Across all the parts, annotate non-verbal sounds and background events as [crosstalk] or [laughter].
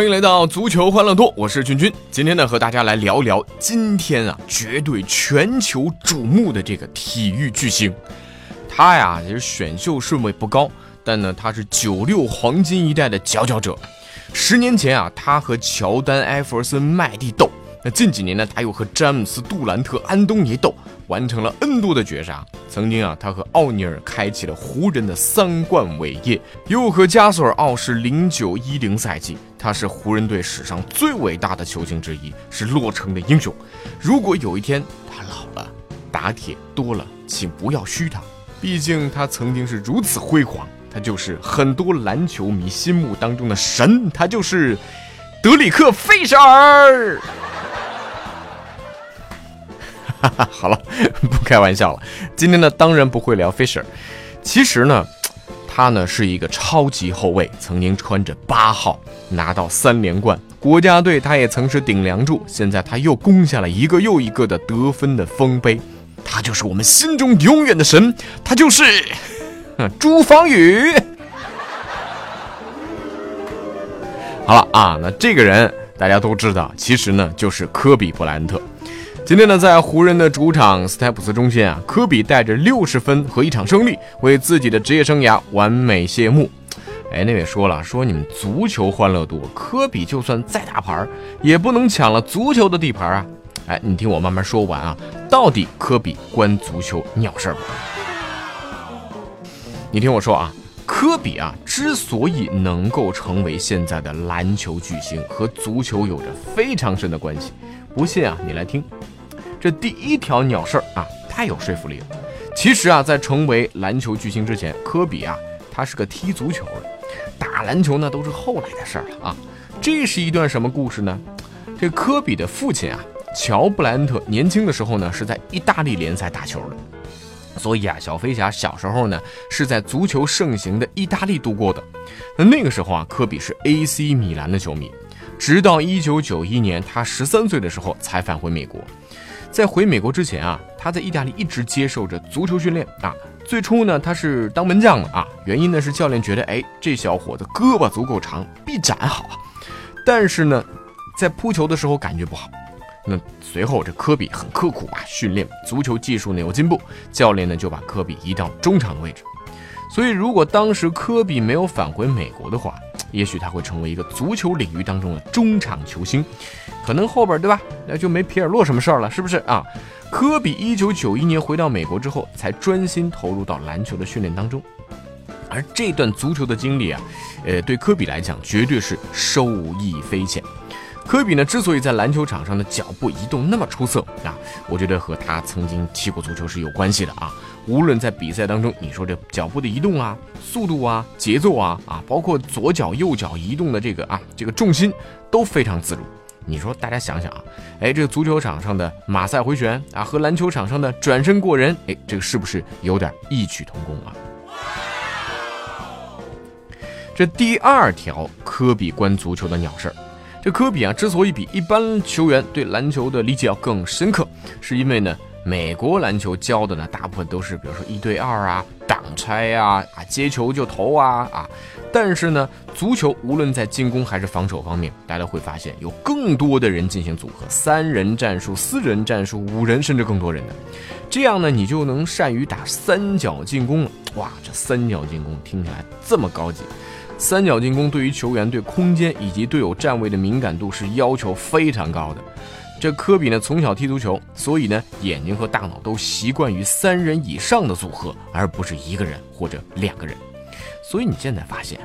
欢迎来到足球欢乐多，我是君君。今天呢，和大家来聊聊今天啊，绝对全球瞩目的这个体育巨星。他呀，其实选秀顺位不高，但呢，他是九六黄金一代的佼佼者。十年前啊，他和乔丹、艾弗森、麦蒂斗。那近几年呢，他又和詹姆斯、杜兰特、安东尼斗，完成了 N 多的绝杀。曾经啊，他和奥尼尔开启了湖人的三冠伟业，又和加索尔傲视零九一零赛季。他是湖人队史上最伟大的球星之一，是洛城的英雄。如果有一天他老了，打铁多了，请不要虚他，毕竟他曾经是如此辉煌。他就是很多篮球迷心目当中的神，他就是德里克·费舍尔。哈哈，好了，不开玩笑了。今天呢，当然不会聊 Fisher。其实呢，他呢是一个超级后卫，曾经穿着八号拿到三连冠，国家队他也曾是顶梁柱。现在他又攻下了一个又一个的得分的丰碑。他就是我们心中永远的神，他就是 [laughs] 朱芳雨。好了啊，那这个人大家都知道，其实呢就是科比布莱恩特。今天呢，在湖人的主场斯台普斯中心啊，科比带着六十分和一场胜利，为自己的职业生涯完美谢幕。哎，那位说了，说你们足球欢乐多，科比就算再大牌，也不能抢了足球的地盘啊！哎，你听我慢慢说完啊，到底科比关足球鸟事吗？你听我说啊，科比啊，之所以能够成为现在的篮球巨星，和足球有着非常深的关系。不信啊，你来听。这第一条鸟事儿啊，太有说服力了。其实啊，在成为篮球巨星之前，科比啊，他是个踢足球的，打篮球呢都是后来的事儿了啊。这是一段什么故事呢？这科比的父亲啊，乔布莱恩特年轻的时候呢，是在意大利联赛打球的，所以啊，小飞侠小时候呢是在足球盛行的意大利度过的。那那个时候啊，科比是 AC 米兰的球迷。直到一九九一年，他十三岁的时候才返回美国。在回美国之前啊，他在意大利一直接受着足球训练啊。最初呢，他是当门将的啊，原因呢是教练觉得，哎，这小伙子胳膊足够长，臂展好啊。但是呢，在扑球的时候感觉不好。那随后这科比很刻苦啊，训练足球技术呢有进步，教练呢就把科比移到中场的位置。所以如果当时科比没有返回美国的话，也许他会成为一个足球领域当中的中场球星，可能后边对吧？那就没皮尔洛什么事儿了，是不是啊？科比一九九一年回到美国之后，才专心投入到篮球的训练当中。而这段足球的经历啊，呃，对科比来讲绝对是受益匪浅。科比呢，之所以在篮球场上的脚步移动那么出色啊，我觉得和他曾经踢过足球是有关系的啊。无论在比赛当中，你说这脚步的移动啊、速度啊、节奏啊啊，包括左脚右脚移动的这个啊这个重心都非常自如。你说大家想想啊，哎，这个足球场上的马赛回旋啊，和篮球场上的转身过人，哎，这个是不是有点异曲同工啊？这第二条科比关足球的鸟事儿，这科比啊之所以比一般球员对篮球的理解要更深刻，是因为呢。美国篮球教的呢，大部分都是比如说一对二啊、挡拆呀、啊接球就投啊啊，但是呢，足球无论在进攻还是防守方面，大家会发现有更多的人进行组合，三人战术、四人战术、五人甚至更多人的，这样呢，你就能善于打三角进攻了。哇，这三角进攻听起来这么高级，三角进攻对于球员对空间以及队友站位的敏感度是要求非常高的。这科比呢，从小踢足球，所以呢，眼睛和大脑都习惯于三人以上的组合，而不是一个人或者两个人。所以你现在发现，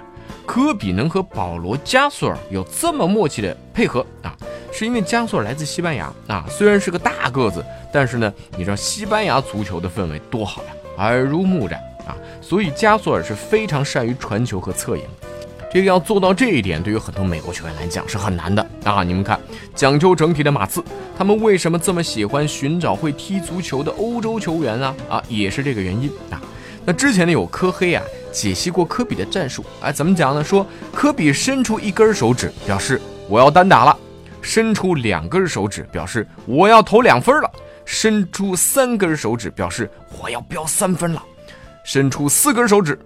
科比能和保罗·加索尔有这么默契的配合啊，是因为加索尔来自西班牙啊，虽然是个大个子，但是呢，你知道西班牙足球的氛围多好呀，耳濡目染，啊，所以加索尔是非常善于传球和策应。这个要做到这一点，对于很多美国球员来讲是很难的啊！你们看，讲究整体的马刺，他们为什么这么喜欢寻找会踢足球的欧洲球员啊？啊，也是这个原因啊。那之前呢，有科黑啊解析过科比的战术，哎，怎么讲呢？说科比伸出一根手指，表示我要单打了；伸出两根手指，表示我要投两分了；伸出三根手指，表示我要飙三分了；伸出四根手指，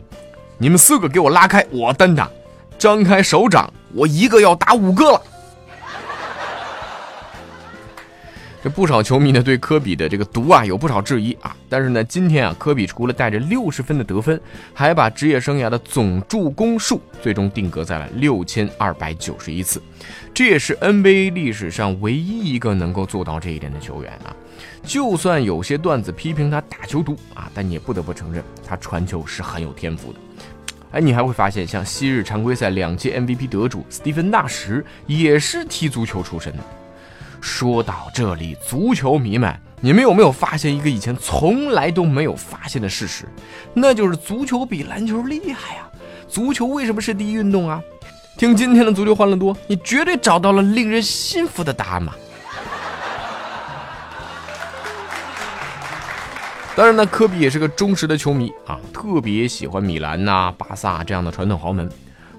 你们四个给我拉开，我单打。张开手掌，我一个要打五个了。这不少球迷呢对科比的这个毒啊有不少质疑啊，但是呢，今天啊，科比除了带着六十分的得分，还把职业生涯的总助攻数最终定格在了六千二百九十一次，这也是 NBA 历史上唯一一个能够做到这一点的球员啊。就算有些段子批评他打球毒啊，但你也不得不承认他传球是很有天赋的。哎，你还会发现，像昔日常规赛两届 MVP 得主斯蒂芬·纳什也是踢足球出身的。说到这里，足球迷们，你们有没有发现一个以前从来都没有发现的事实？那就是足球比篮球厉害呀！足球为什么是第一运动啊？听今天的足球欢乐多，你绝对找到了令人信服的答案嘛！当然呢，科比也是个忠实的球迷啊，特别喜欢米兰呐、巴萨这样的传统豪门。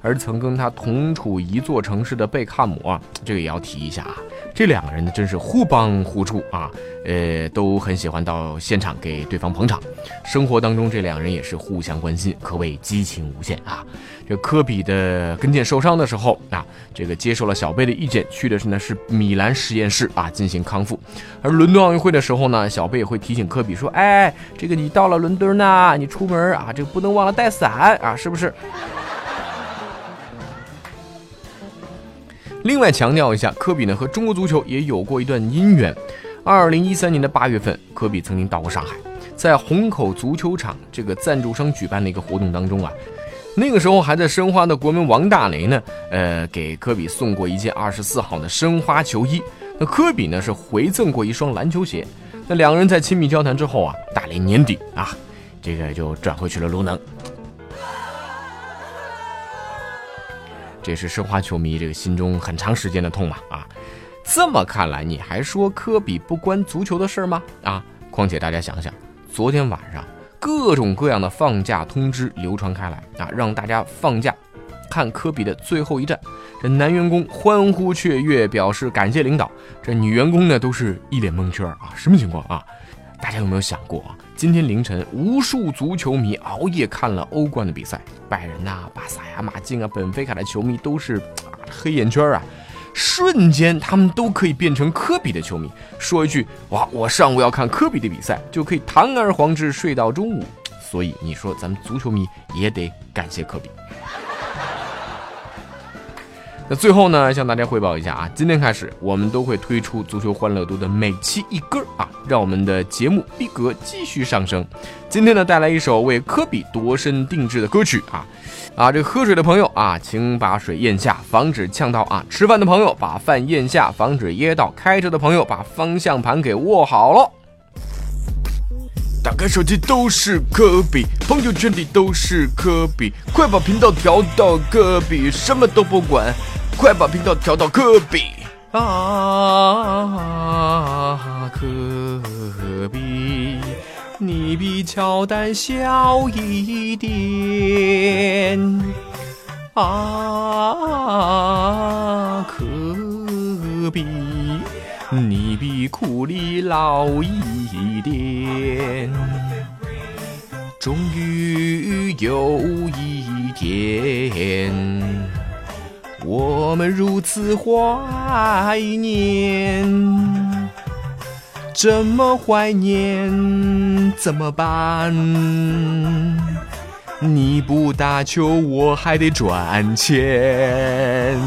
而曾跟他同处一座城市的贝克汉姆啊，这个也要提一下啊。这两个人呢，真是互帮互助啊，呃，都很喜欢到现场给对方捧场。生活当中，这两人也是互相关心，可谓激情无限啊。这科比的跟腱受伤的时候啊，这个接受了小贝的意见，去的是呢是米兰实验室啊进行康复。而伦敦奥运会的时候呢，小贝也会提醒科比说：“哎，这个你到了伦敦呢，你出门啊，这个不能忘了带伞啊，是不是？”另外强调一下，科比呢和中国足球也有过一段姻缘。二零一三年的八月份，科比曾经到过上海，在虹口足球场这个赞助商举办的一个活动当中啊，那个时候还在申花的国门王大雷呢，呃，给科比送过一件二十四号的申花球衣。那科比呢是回赠过一双篮球鞋。那两个人在亲密交谈之后啊，大雷年底啊，这个就转回去了鲁能。这是申花球迷这个心中很长时间的痛嘛啊！这么看来，你还说科比不关足球的事吗？啊！况且大家想想，昨天晚上各种各样的放假通知流传开来啊，让大家放假看科比的最后一战。这男员工欢呼雀跃，表示感谢领导；这女员工呢，都是一脸蒙圈啊，什么情况啊？大家有没有想过啊？今天凌晨，无数足球迷熬夜看了欧冠的比赛，拜仁呐、巴萨呀、马竞啊、本菲卡的球迷都是黑眼圈啊，瞬间他们都可以变成科比的球迷，说一句哇，我上午要看科比的比赛，就可以堂而皇之睡到中午。所以你说咱们足球迷也得感谢科比。那最后呢，向大家汇报一下啊，今天开始我们都会推出足球欢乐多的每期一歌啊，让我们的节目逼格继续上升。今天呢，带来一首为科比度身定制的歌曲啊啊，这喝水的朋友啊，请把水咽下，防止呛到啊；吃饭的朋友把饭咽下，防止噎到；开车的朋友把方向盘给握好了。打开手机都是科比，朋友圈里都是科比，快把频道调到科比，什么都不管。快把频道调到科比啊，科比，你比乔丹小一点啊，科比，你比库里老一点，终于有一天。我们如此怀念，怎么怀念？怎么办？你不打球，我还得赚钱。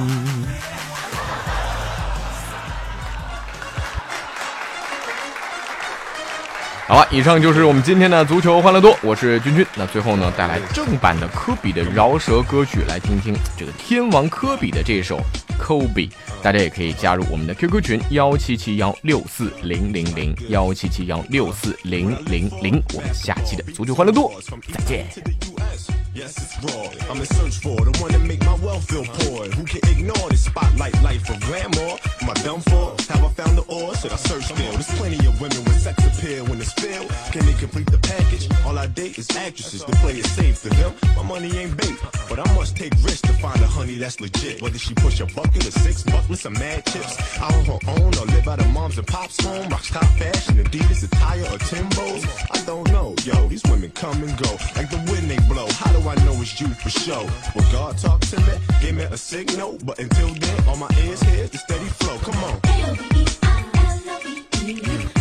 好了，以上就是我们今天的足球欢乐多，我是君君。那最后呢，带来正版的科比的饶舌歌曲，来听听这个天王科比的这首《Kobe。大家也可以加入我们的 QQ 群幺七七幺六四零零零幺七七幺六四零零零。我们下期的足球欢乐多再见。Yes, it's raw. I'm in search for the one that make my wealth feel poor. Who can ignore this spotlight life of glamour? Am I done for? Have I found the ore? Should I search still? There's plenty of women with sex appeal when it's filled. Can they complete the package? All I date is actresses. The play it safe to them. My money ain't bait, but I must take risks to find a honey that's legit. Whether she push a bucket or six bucklets of mad chips, out on her own or live out of mom's and pop's home. Rocks top fashion, Adidas attire or Timbos. I don't know, yo. These women come and go like the wind they blow. How do I know it's you for sure? Well, God talk to me, give me a signal. But until then, all my ears hear the steady flow. Come on. Check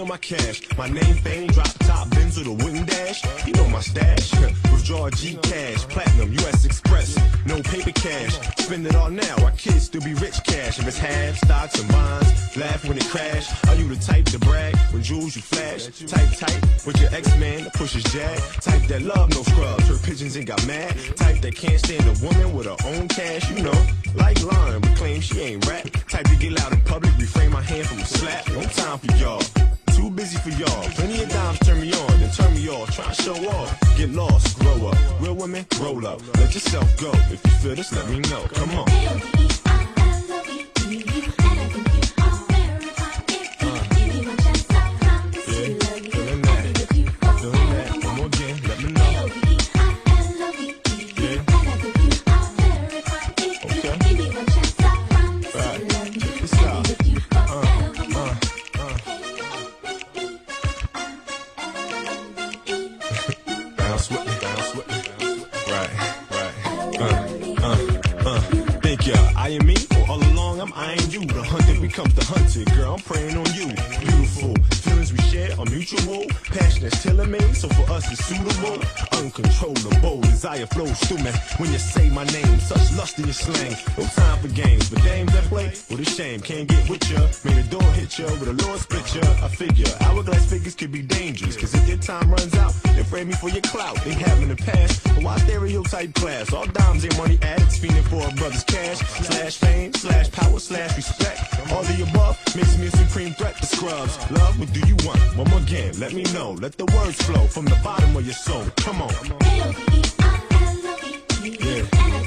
or my cash? My name fame, drop top, Benz with a wooden dash. You know my stash. Withdraw G cash, platinum, US Express. No paper cash. Spend it all now. Our kids still be rich cash. If it's half stocks and bonds, laugh when it crash. Are you the type to brag when jewels you flash? Type type with your ex-man that pushes jag. Type that love no scrubs, her pigeons and got mad. Type that can't stand a woman with her own cash. You know, like Lauren, but claim she ain't rap. Type to get loud in public, refrain my hand from a slap. No time for y'all. Busy for y'all. Plenty of dimes turn me on, then turn me off. Try to show off. Get lost, grow up. Real women, roll up. Let yourself go. If you feel this, let me know. Come on. Mutual. Passion is tailor-made, so for us it's suitable. Uncontrollable. Desire flows through me. When you say my name, such lust in your slang. No time for games. But games that play, what a shame. Can't get with ya. Made a door hit ya with a Lord split ya. I figure hourglass figures could be dangerous. Cause if your time runs out, they frame me for your clout. They have in the past. But why stereotype class? All dimes ain't money addicts. Feeding for a brother's cash. Slash fame, slash power, slash respect. All the above makes me a supreme threat to scrubs. Love, what do you want? One more again, let me know. Let the words flow from the bottom of your soul. Come on. Yeah.